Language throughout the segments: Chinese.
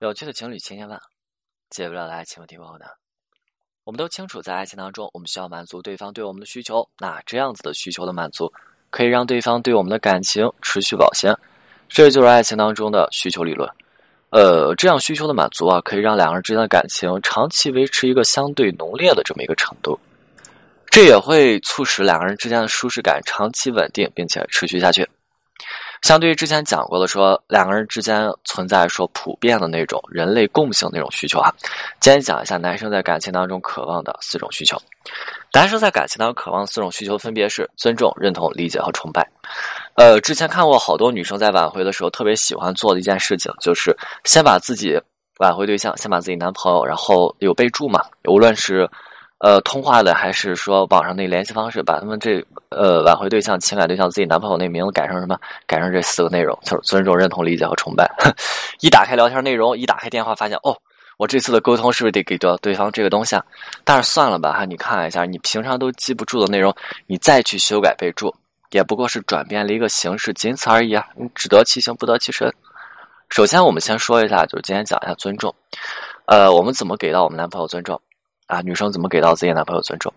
有趣的情侣千千万，解不了的爱情问题问候呢？我们都清楚，在爱情当中，我们需要满足对方对我们的需求。那这样子的需求的满足，可以让对方对我们的感情持续保鲜。这就是爱情当中的需求理论。呃，这样需求的满足啊，可以让两个人之间的感情长期维持一个相对浓烈的这么一个程度。这也会促使两个人之间的舒适感长期稳定，并且持续下去。相对于之前讲过的，说两个人之间存在说普遍的那种人类共性那种需求啊，今天讲一下男生在感情当中渴望的四种需求。男生在感情当中渴望四种需求分别是尊重、认同、理解和崇拜。呃，之前看过好多女生在挽回的时候特别喜欢做的一件事情，就是先把自己挽回对象，先把自己男朋友，然后有备注嘛，无论是。呃，通话的还是说网上那联系方式，把他们这呃挽回对象、情感对象自己男朋友那名字改成什么？改成这四个内容，就是尊重、认同、理解和崇拜。一打开聊天内容，一打开电话，发现哦，我这次的沟通是不是得给到对方这个东西啊？但是算了吧哈，你看一下，你平常都记不住的内容，你再去修改备注，也不过是转变了一个形式，仅此而已啊！你只得其形，不得其身。首先，我们先说一下，就是今天讲一下尊重。呃，我们怎么给到我们男朋友尊重？啊，女生怎么给到自己男朋友尊重？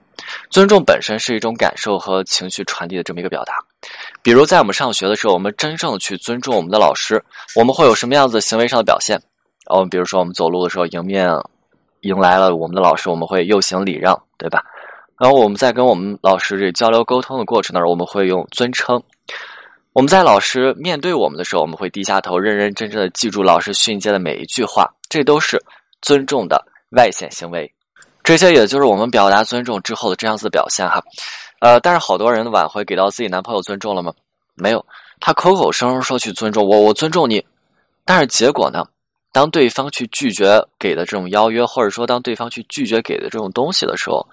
尊重本身是一种感受和情绪传递的这么一个表达。比如在我们上学的时候，我们真正去尊重我们的老师，我们会有什么样子行为上的表现？哦，比如说我们走路的时候迎面迎来了我们的老师，我们会右行礼让，对吧？然后我们在跟我们老师这交流沟通的过程当中，我们会用尊称。我们在老师面对我们的时候，我们会低下头，认认真真的记住老师训诫的每一句话，这都是尊重的外显行为。这些也就是我们表达尊重之后的这样子表现哈，呃，但是好多人的挽回给到自己男朋友尊重了吗？没有，他口口声声说去尊重我，我尊重你，但是结果呢？当对方去拒绝给的这种邀约，或者说当对方去拒绝给的这种东西的时候，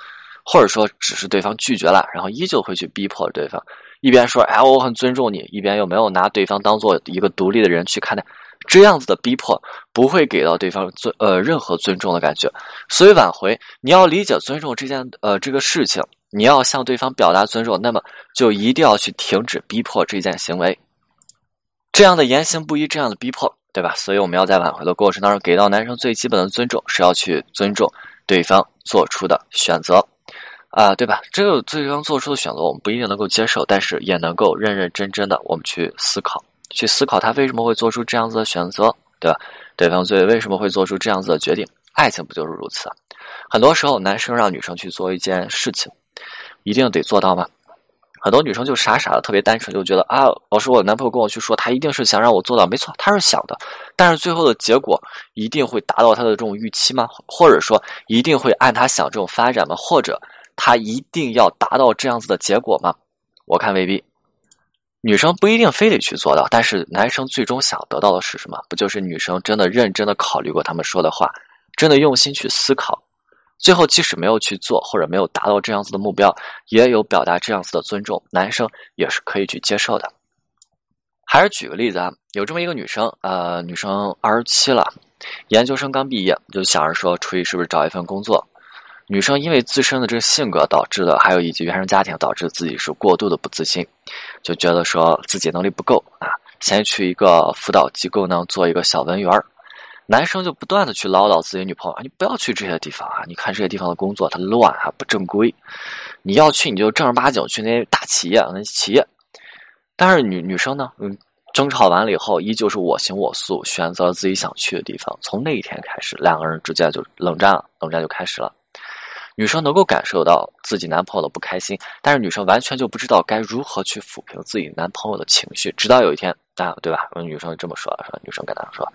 或者说只是对方拒绝了，然后依旧会去逼迫对方，一边说哎我很尊重你，一边又没有拿对方当做一个独立的人去看待。这样子的逼迫不会给到对方尊呃任何尊重的感觉，所以挽回你要理解尊重这件呃这个事情，你要向对方表达尊重，那么就一定要去停止逼迫这件行为，这样的言行不一，这样的逼迫，对吧？所以我们要在挽回的过程当中给到男生最基本的尊重，是要去尊重对方做出的选择，啊，对吧？这个对方做出的选择我们不一定能够接受，但是也能够认认真真的我们去思考。去思考他为什么会做出这样子的选择，对吧？对方最为什么会做出这样子的决定？爱情不就是如此？很多时候，男生让女生去做一件事情，一定得做到吗？很多女生就傻傻的，特别单纯，就觉得啊，老师，我男朋友跟我去说，他一定是想让我做到，没错，他是想的，但是最后的结果一定会达到他的这种预期吗？或者说一定会按他想这种发展吗？或者他一定要达到这样子的结果吗？我看未必。女生不一定非得去做到，但是男生最终想得到的是什么？不就是女生真的认真的考虑过他们说的话，真的用心去思考，最后即使没有去做或者没有达到这样子的目标，也有表达这样子的尊重，男生也是可以去接受的。还是举个例子啊，有这么一个女生，呃，女生二十七了，研究生刚毕业，就想着说出去是不是找一份工作。女生因为自身的这个性格导致的，还有以及原生家庭导致自己是过度的不自信，就觉得说自己能力不够啊，先去一个辅导机构呢做一个小文员男生就不断的去唠叨自己女朋友，你不要去这些地方啊，你看这些地方的工作它乱啊，不正规，你要去你就正儿八经去那些大企业那些企业。但是女女生呢，嗯，争吵完了以后，依旧是我行我素，选择自己想去的地方。从那一天开始，两个人之间就冷战了，冷战就开始了。女生能够感受到自己男朋友的不开心，但是女生完全就不知道该如何去抚平自己男朋友的情绪。直到有一天，啊，对吧？女生这么说，说女生跟他说：“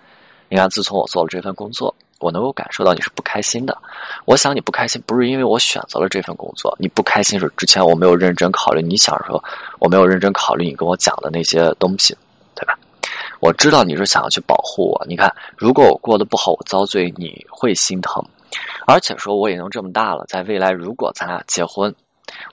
你看，自从我做了这份工作，我能够感受到你是不开心的。我想你不开心，不是因为我选择了这份工作，你不开心是之前我没有认真考虑。你想说，我没有认真考虑你跟我讲的那些东西，对吧？我知道你是想要去保护我。你看，如果我过得不好，我遭罪，你会心疼。”而且说我已经这么大了，在未来如果咱俩结婚，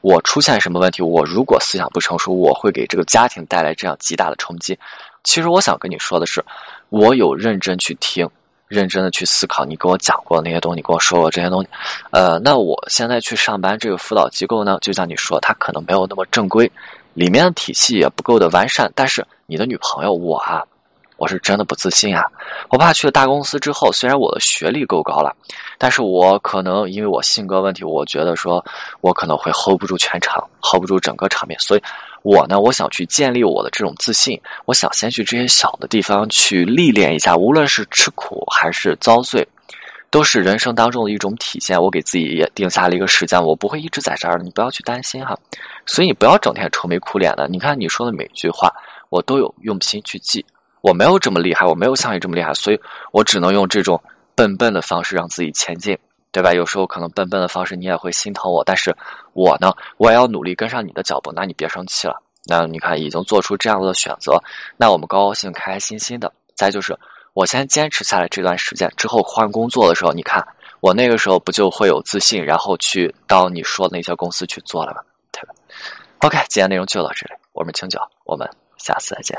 我出现什么问题，我如果思想不成熟，我会给这个家庭带来这样极大的冲击。其实我想跟你说的是，我有认真去听，认真的去思考你跟我讲过那些东西，你跟我说过这些东西。呃，那我现在去上班这个辅导机构呢，就像你说，它可能没有那么正规，里面的体系也不够的完善。但是你的女朋友我啊。我是真的不自信啊！我怕去了大公司之后，虽然我的学历够高了，但是我可能因为我性格问题，我觉得说我可能会 hold 不住全场，hold 不住整个场面，所以，我呢，我想去建立我的这种自信，我想先去这些小的地方去历练一下，无论是吃苦还是遭罪，都是人生当中的一种体现。我给自己也定下了一个时间，我不会一直在这儿，你不要去担心哈。所以你不要整天愁眉苦脸的。你看你说的每一句话，我都有用心去记。我没有这么厉害，我没有像你这么厉害，所以我只能用这种笨笨的方式让自己前进，对吧？有时候可能笨笨的方式你也会心疼我，但是我呢，我也要努力跟上你的脚步。那你别生气了。那你看已经做出这样的选择，那我们高高兴、开开心心的。再就是我先坚持下来这段时间之后换工作的时候，你看我那个时候不就会有自信，然后去到你说的那些公司去做了吗？对吧？OK，今天内容就到这里，我们清酒，我们下次再见。